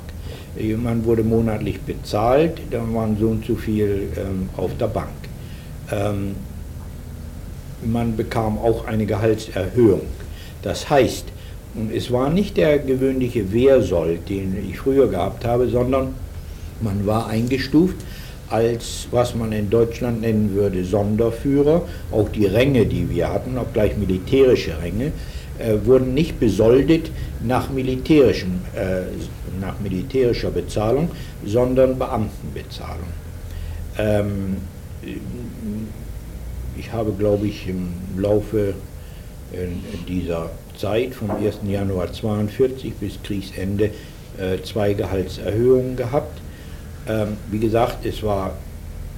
Man wurde monatlich bezahlt, dann waren so und so viel ähm, auf der Bank. Man bekam auch eine Gehaltserhöhung. Das heißt, es war nicht der gewöhnliche Wehrsold, den ich früher gehabt habe, sondern man war eingestuft als, was man in Deutschland nennen würde, Sonderführer. Auch die Ränge, die wir hatten, obgleich militärische Ränge, äh, wurden nicht besoldet nach, militärischem, äh, nach militärischer Bezahlung, sondern Beamtenbezahlung. Ähm, ich habe, glaube ich, im Laufe äh, dieser Zeit vom 1. Januar 42 bis Kriegsende äh, zwei Gehaltserhöhungen gehabt. Ähm, wie gesagt, es war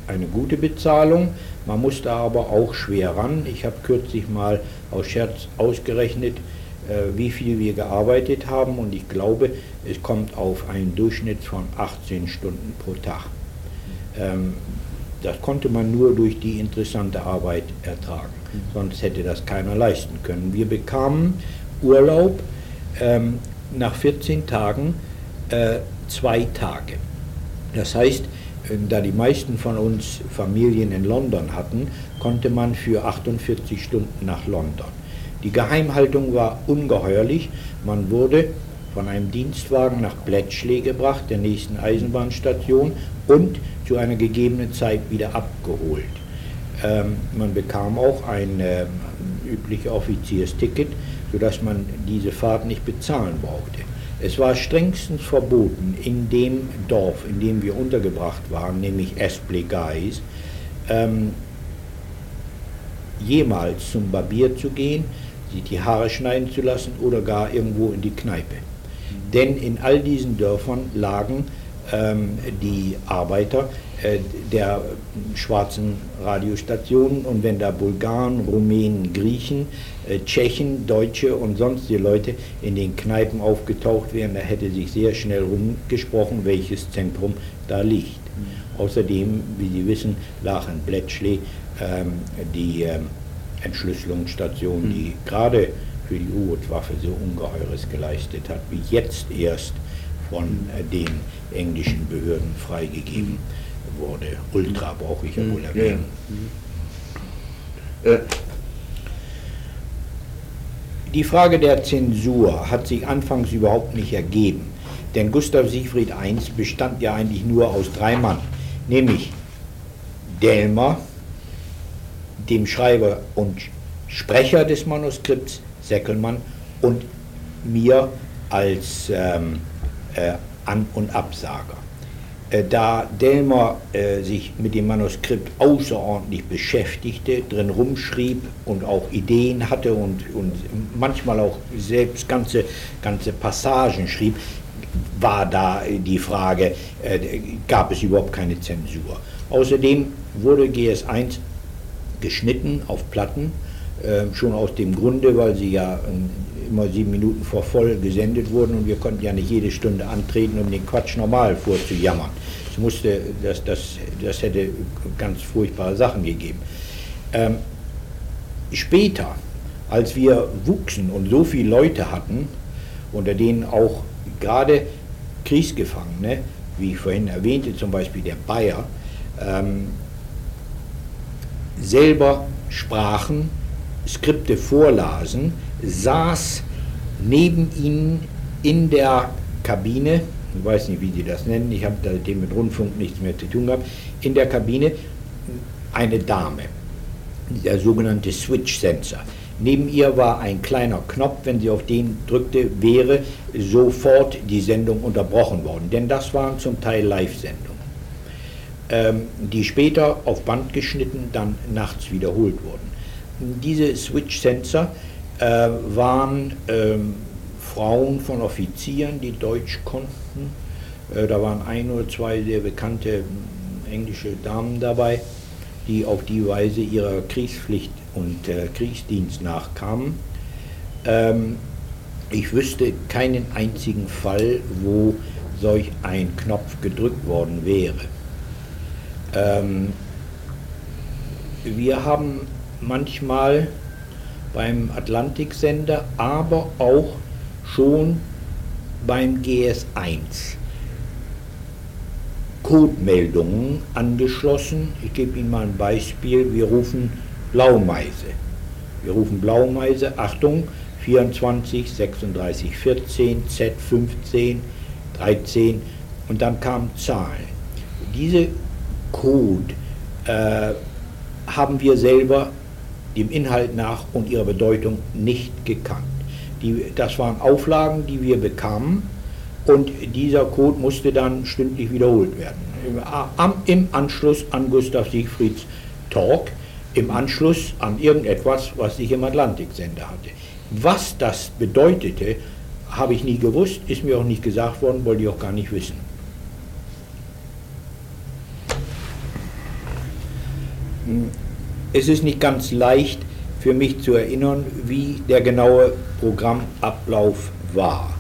eine gute Bezahlung, man musste aber auch schwer ran. Ich habe kürzlich mal aus Scherz ausgerechnet, äh, wie viel wir gearbeitet haben und ich glaube, es kommt auf einen Durchschnitt von 18 Stunden pro Tag. Das konnte man nur durch die interessante Arbeit ertragen sonst hätte das keiner leisten können. Wir bekamen Urlaub ähm, nach 14 Tagen äh, zwei Tage. Das heißt, äh, da die meisten von uns Familien in London hatten, konnte man für 48 Stunden nach London. Die Geheimhaltung war ungeheuerlich. Man wurde von einem Dienstwagen nach Bletchley gebracht, der nächsten Eisenbahnstation, und zu einer gegebenen Zeit wieder abgeholt. Ähm, man bekam auch ein äh, übliches Offiziersticket, sodass man diese Fahrt nicht bezahlen brauchte. Es war strengstens verboten, in dem Dorf, in dem wir untergebracht waren, nämlich Espley Guys, ähm, jemals zum Barbier zu gehen, sich die Haare schneiden zu lassen oder gar irgendwo in die Kneipe. Denn in all diesen Dörfern lagen ähm, die Arbeiter äh, der schwarzen Radiostationen und wenn da Bulgaren, Rumänen, Griechen, äh, Tschechen, Deutsche und sonstige Leute in den Kneipen aufgetaucht wären, da hätte sich sehr schnell rumgesprochen, welches Zentrum da liegt. Außerdem, wie Sie wissen, lag in Bletchley ähm, die ähm, Entschlüsselungsstation, die gerade für die U-Boot-Waffe so Ungeheures geleistet hat, wie jetzt erst von äh, den englischen Behörden freigegeben wurde. Ultra brauche ich ja wohl erwähnen. Ja. Äh. Die Frage der Zensur hat sich anfangs überhaupt nicht ergeben, denn Gustav Siegfried I bestand ja eigentlich nur aus drei Mann, nämlich Delmer, dem Schreiber und Sprecher des Manuskripts, Seckelmann und mir als ähm, äh, An- und Absager. Äh, da Delmer äh, sich mit dem Manuskript außerordentlich beschäftigte, drin rumschrieb und auch Ideen hatte und, und manchmal auch selbst ganze, ganze Passagen schrieb, war da die Frage, äh, gab es überhaupt keine Zensur. Außerdem wurde GS1 geschnitten auf Platten äh, schon aus dem Grunde, weil sie ja äh, immer sieben Minuten vor voll gesendet wurden und wir konnten ja nicht jede Stunde antreten, um den Quatsch normal vorzujammern. Es musste, das, das, das hätte ganz furchtbare Sachen gegeben. Ähm, später, als wir wuchsen und so viele Leute hatten, unter denen auch gerade Kriegsgefangene, wie ich vorhin erwähnte, zum Beispiel der Bayer, ähm, selber sprachen Skripte vorlasen, saß neben ihnen in der Kabine, ich weiß nicht, wie sie das nennen, ich habe dem mit Rundfunk nichts mehr zu tun gehabt, in der Kabine eine Dame, der sogenannte Switch Sensor. Neben ihr war ein kleiner Knopf, wenn sie auf den drückte, wäre sofort die Sendung unterbrochen worden, denn das waren zum Teil Live-Sendungen, ähm, die später auf Band geschnitten, dann nachts wiederholt wurden diese Switch-Sensor äh, waren ähm, Frauen von Offizieren, die Deutsch konnten. Äh, da waren ein oder zwei sehr bekannte englische Damen dabei, die auf die Weise ihrer Kriegspflicht und äh, Kriegsdienst nachkamen. Ähm, ich wüsste keinen einzigen Fall, wo solch ein Knopf gedrückt worden wäre. Ähm, wir haben manchmal beim Atlantiksender, aber auch schon beim GS1 Codemeldungen angeschlossen. Ich gebe Ihnen mal ein Beispiel. Wir rufen Blaumeise. Wir rufen Blaumeise, Achtung, 24, 36, 14, Z15, 13 und dann kamen Zahlen. Diese Code äh, haben wir selber dem Inhalt nach und ihrer Bedeutung nicht gekannt. Die, das waren Auflagen, die wir bekamen und dieser Code musste dann stündlich wiederholt werden. Im, im Anschluss an Gustav Siegfrieds Talk, im Anschluss an irgendetwas, was ich im Atlantiksender hatte. Was das bedeutete, habe ich nie gewusst, ist mir auch nicht gesagt worden, wollte ich auch gar nicht wissen. Es ist nicht ganz leicht für mich zu erinnern, wie der genaue Programmablauf war.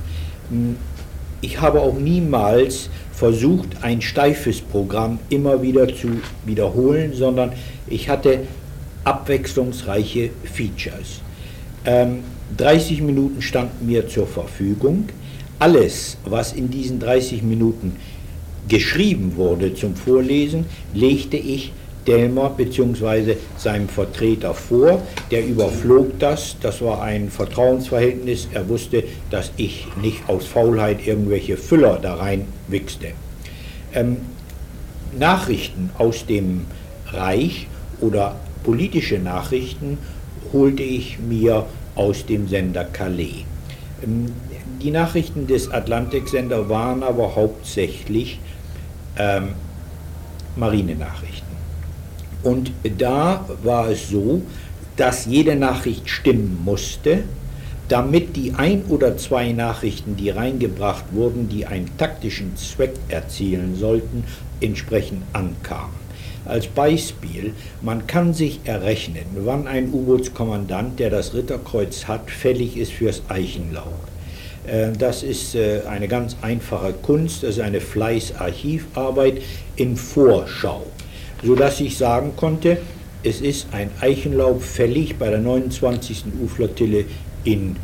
Hm, ich habe auch niemals versucht, ein steifes Programm immer wieder zu wiederholen, sondern ich hatte abwechslungsreiche Features. Ähm, 30 Minuten standen mir zur Verfügung. Alles, was in diesen 30 Minuten geschrieben wurde zum Vorlesen, legte ich Delmer bzw. seinem Vertreter vor. Der überflog das. Das war ein Vertrauensverhältnis. Er wusste, dass ich nicht aus Faulheit irgendwelche Füller da rein wichste. Ähm, Nachrichten aus dem Reich oder politische Nachrichten holte ich mir aus dem Sender Calais. Ähm, die Nachrichten des Atlantiksender waren aber hauptsächlich ähm, Marinenachrichten. Und da war es so, dass jede Nachricht stimmen musste, damit die ein oder zwei Nachrichten, die reingebracht wurden, die einen taktischen Zweck erzielen sollten, entsprechend ankamen. Als Beispiel, man kann sich errechnen, wann ein U-Bootskommandant, der das Ritterkreuz hat, fällig ist fürs Eichenlaub. Äh, das ist äh, eine ganz einfache Kunst, das ist eine Fleißarchivarbeit in Vorschau, sodass ich sagen konnte, es ist ein Eichenlaub fällig bei der 29. U-Flottille in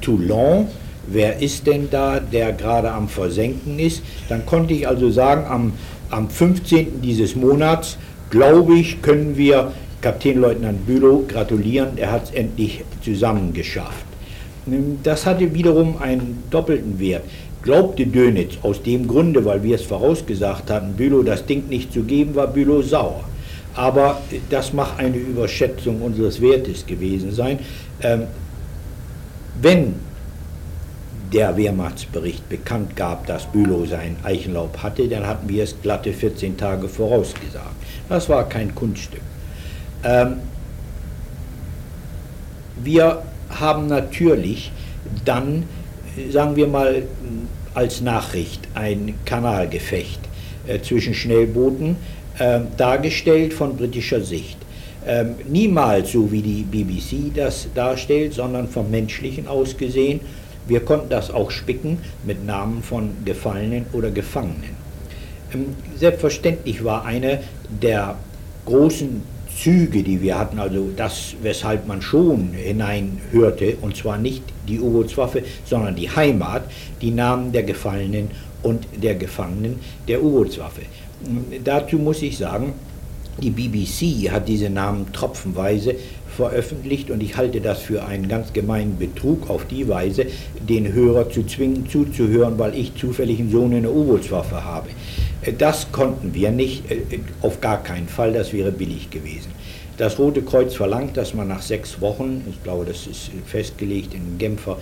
Toulon. Wer ist denn da, der gerade am Versenken ist? Dann konnte ich also sagen, am am 15. dieses Monats, glaube ich, können wir Kapitänleutnant Bülow gratulieren, er hat es endlich zusammengeschafft. Das hatte wiederum einen doppelten Wert. Glaubte Dönitz aus dem Grunde, weil wir es vorausgesagt hatten, Bülow das Ding nicht zu geben, war Bülow sauer. Aber das mag eine Überschätzung unseres Wertes gewesen sein. Ähm, wenn der Wehrmachtsbericht bekannt gab, dass Bülow sein Eichenlaub hatte, dann hatten wir es glatte 14 Tage vorausgesagt. Das war kein Kunststück. Ähm, wir haben natürlich dann, sagen wir mal, als Nachricht ein Kanalgefecht äh, zwischen Schnellbooten äh, dargestellt von britischer Sicht. Ähm, niemals so wie die BBC das darstellt, sondern vom Menschlichen aus gesehen wir konnten das auch spicken mit Namen von Gefallenen oder Gefangenen. Ähm, selbstverständlich war eine der großen Züge, die wir hatten, also das, weshalb man schon hineinhörte, und zwar nicht die U-Bootswaffe, sondern die Heimat, die Namen der Gefallenen und der Gefangenen der U-Bootswaffe. Dazu muss ich sagen, die BBC hat diese Namen tropfenweise veröffentlicht und ich halte das für einen ganz gemeinen Betrug auf die Weise, den Hörer zu zwingen zuzuhören, weil ich zufällig einen Sohn in der U-Bootswaffe habe. Äh, das konnten wir nicht, äh, auf gar keinen Fall, das wäre billig gewesen. Das Rote Kreuz verlangt, dass man nach sechs Wochen, ich glaube, das ist festgelegt in Genfer,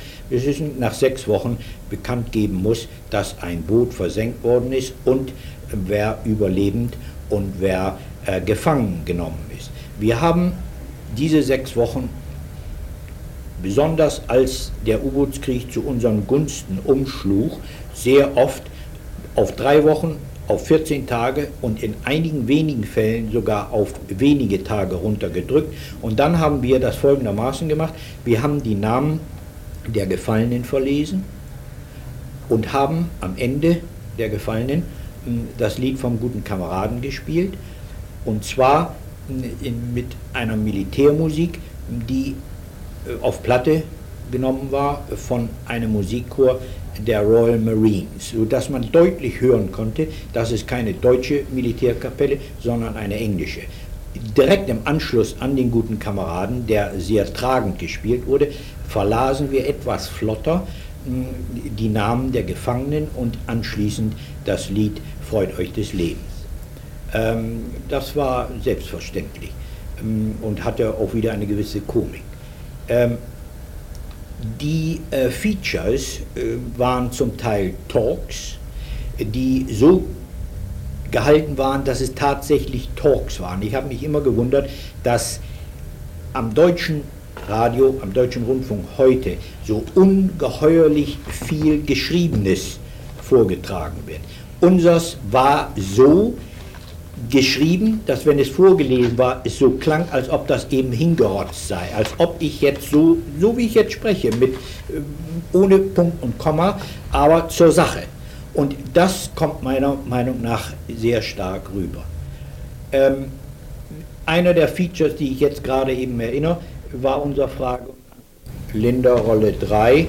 nach sechs Wochen bekannt geben muss, dass ein Boot versenkt worden ist und wer überlebend und wer äh, gefangen genommen ist. Wir haben diese sechs Wochen, besonders als der U-Bootskrieg zu unseren Gunsten umschlug, sehr oft auf drei Wochen, auf 14 Tage und in einigen wenigen Fällen sogar auf wenige Tage runtergedrückt. Und dann haben wir das folgendermaßen gemacht. Wir haben die Namen der Gefallenen verlesen und haben am Ende der Gefallenen hm, das Lied vom guten Kameraden gespielt. Und zwar in, mit einer Militärmusik, die äh, auf Platte genommen war von einem Musikchor der Royal Marines, sodass man deutlich hören konnte, dass es keine deutsche Militärkapelle, sondern eine englische. Direkt im Anschluss an den guten Kameraden, der sehr tragend gespielt wurde, verlasen wir etwas flotter hm, die Namen der Gefangenen und anschließend das Lied Freut euch des Lebens. Ähm, das war selbstverständlich ähm, und hatte auch wieder eine gewisse Komik. Die äh, Features äh, waren zum Teil Talks, die so gehalten waren, dass es tatsächlich Talks waren. Ich habe mich immer gewundert, dass am deutschen Radio, am deutschen Rundfunk heute so ungeheuerlich viel Geschriebenes vorgetragen wird. Unsers war so, geschrieben, dass wenn es vorgelesen war, es so klang, als ob das eben hingerotzt sei, als ob ich jetzt so, so wie ich jetzt spreche, mit, äh, ohne Punkt und Komma, aber zur Sache. Und das kommt meiner Meinung nach sehr stark rüber. Ähm, einer der Features, die ich jetzt gerade eben erinnere, war unser Frage Linda Rolle 3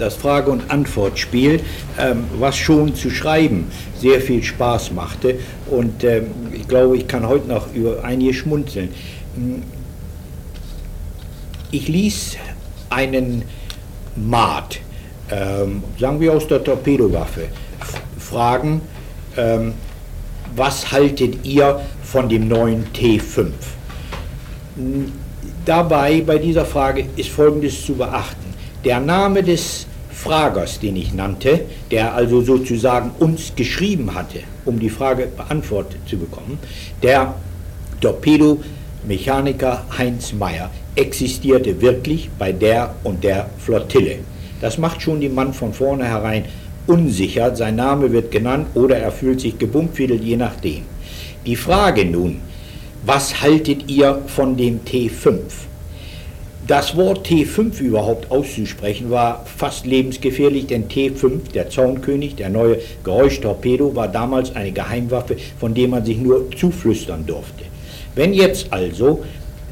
das Frage- und Antwortspiel, ähm, was schon zu schreiben sehr viel Spaß machte. Und ähm, ich glaube, ich kann heute noch über einige schmunzeln. Hm. Ich ließ einen Maat, ähm, sagen wir aus der Torpedowaffe, fragen, was haltet ihr von dem neuen T5? Hm, dabei, bei dieser Frage, ist Folgendes zu beachten. Der Name des Fragers, den ich nannte, der also sozusagen uns geschrieben hatte, um die Frage beantwortet zu bekommen, der Torpedomechaniker Heinz Meyer existierte wirklich bei der und der Flottille. Das macht schon den Mann von vornherein unsicher. Sein Name wird genannt oder er fühlt sich gebummfiedelt, je nachdem. Die Frage nun, was haltet ihr von dem T5? Das Wort T5 überhaupt auszusprechen war fast lebensgefährlich, denn T5, der Zaunkönig, der neue Geräuschtorpedo, war damals eine Geheimwaffe, von der man sich nur zuflüstern durfte. Wenn jetzt also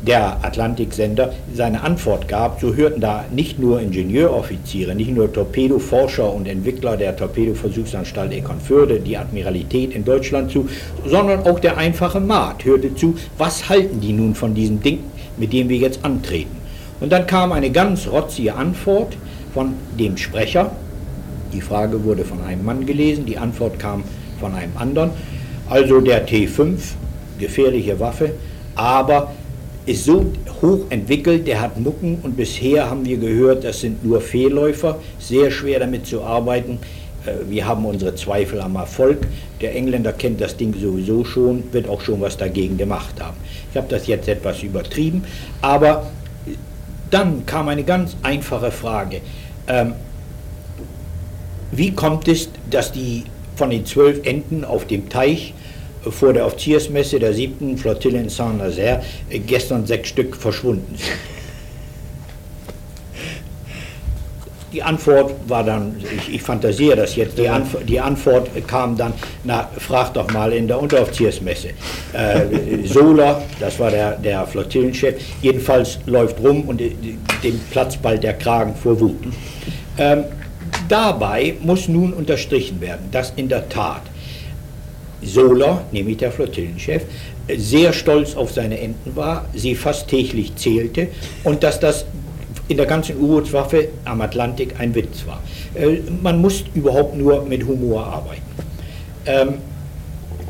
der Atlantiksender seine Antwort gab, so hörten da nicht nur Ingenieuroffiziere, nicht nur Torpedoforscher und Entwickler der Torpedoversuchsanstalt Eckernförde, die Admiralität in Deutschland zu, sondern auch der einfache Maat hörte zu, was halten die nun von diesem Ding, mit dem wir jetzt antreten. Und dann kam eine ganz rotzige Antwort von dem Sprecher. Die Frage wurde von einem Mann gelesen, die Antwort kam von einem anderen. Also der T5, gefährliche Waffe, aber ist so hoch entwickelt, der hat Mucken und bisher haben wir gehört, das sind nur Fehlläufer, sehr schwer damit zu arbeiten. Äh, wir haben unsere Zweifel am Erfolg. Der Engländer kennt das Ding sowieso schon, wird auch schon was dagegen gemacht haben. Ich habe das jetzt etwas übertrieben, aber dann kam eine ganz einfache Frage. Ähm, wie kommt es, dass die von den zwölf Enten auf dem Teich äh, vor der Offiziersmesse der siebten Flottille in Saint-Nazaire äh, gestern sechs Stück verschwunden sind? Die Antwort war dann, ich, ich fantasiere das jetzt, die, Antw die, Antwort kam dann, na, frag doch mal in der Unteroffiziersmesse. Äh, Sola, das war der, der Flottillenchef, jedenfalls läuft rum und äh, dem platzt bald der Kragen vor Wut. Ähm, dabei muss nun unterstrichen werden, dass in der Tat Sola, nämlich der Flottillenchef, sehr stolz auf seine Enten war, sie fast täglich zählte und dass das in der ganzen U-Bootswaffe am Atlantik ein Witz war. Äh, man muss überhaupt nur mit Humor arbeiten. Ähm,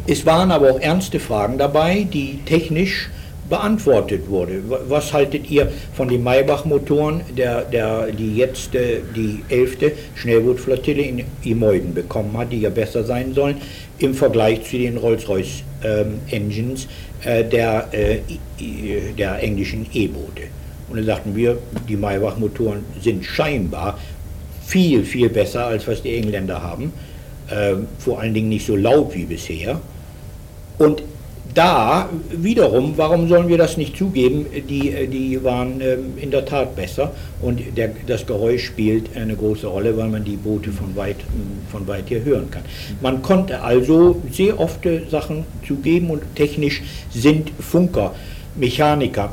es waren aber auch ernste Fragen dabei, die technisch beantwortet wurde. Was haltet ihr von den Maybach-Motoren, der, der, die jetzt äh, die elfte Schnellbootflottille in Imoiden bekommen hat, die ja besser sein sollen, im Vergleich zu den Rolls-Royce-Engines ähm, äh, der, äh, der englischen E-Boote? Und dann sagten wir, die Maybach-Motoren sind scheinbar viel, viel besser, als was die Engländer haben. Äh, vor allen Dingen nicht so laut wie bisher. Und da wiederum, warum sollen wir das nicht zugeben, die, die waren äh, in der Tat besser und der, das Geräusch spielt eine große Rolle, weil man die Boote von weit, von weit hier hören kann. Man konnte also sehr oft Sachen zugeben und technisch sind Funker, Mechaniker,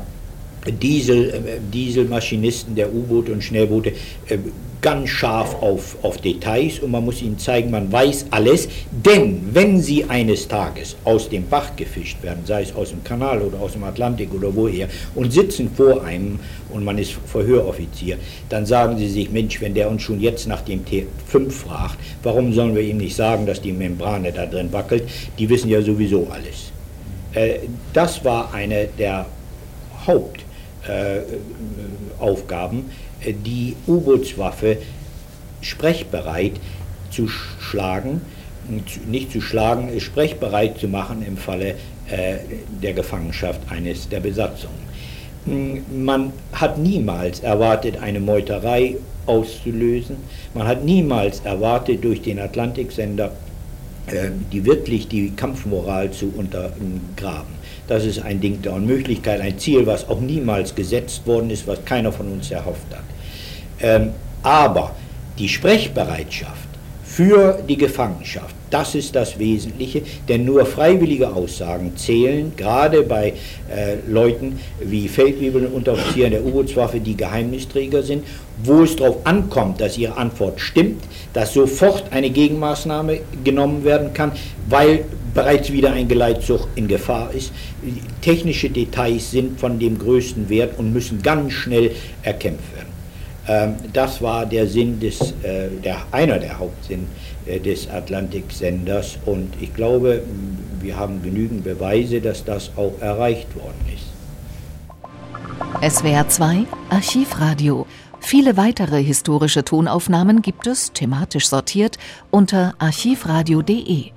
Diesel, äh, Dieselmaschinisten der U-Boote und Schnellboote äh, ganz scharf auf, auf Details und man muss ihnen zeigen, man weiß alles, denn wenn sie eines Tages aus dem Bach gefischt werden, sei es aus dem Kanal oder aus dem Atlantik oder woher, und sitzen vor einem und man ist Verhöroffizier, dann sagen sie sich, Mensch, wenn der uns schon jetzt nach dem T5 fragt, warum sollen wir ihm nicht sagen, dass die Membrane da drin wackelt? Die wissen ja sowieso alles. Äh, das war eine der Haupt Aufgaben, äh, die U-Bootswaffe sprechbereit zu schlagen, nicht zu schlagen, sprechbereit zu machen im Falle äh, der Gefangenschaft eines der Besatzungen. Hm, man hat niemals erwartet, eine Meuterei auszulösen. Man hat niemals erwartet, durch den Atlantiksender die wirklich die Kampfmoral zu untergraben. Das ist ein Ding der Unmöglichkeit, ein Ziel, was auch niemals gesetzt worden ist, was keiner von uns erhofft hat. Ähm, aber die Sprechbereitschaft für die Gefangenschaft, das ist das Wesentliche, denn nur freiwillige Aussagen zählen, gerade bei äh, Leuten wie Feldwebeln und Unteroffizieren der U-Bootswaffe, die Geheimnisträger sind, wo es darauf ankommt, dass ihre Antwort stimmt, dass sofort eine Gegenmaßnahme genommen werden kann, weil bereits wieder ein Geleitzug in Gefahr ist. Technische Details sind von dem größten Wert und müssen ganz schnell erkämpft werden. Ähm, das war der Sinn des, äh, der, einer der Hauptsinn äh, des Atlantiksenders und ich glaube, wir haben genügend Beweise, dass das auch erreicht worden ist. SWR 2 Archivradio. Viele weitere historische Tonaufnahmen gibt es, thematisch sortiert, unter archivradio.de.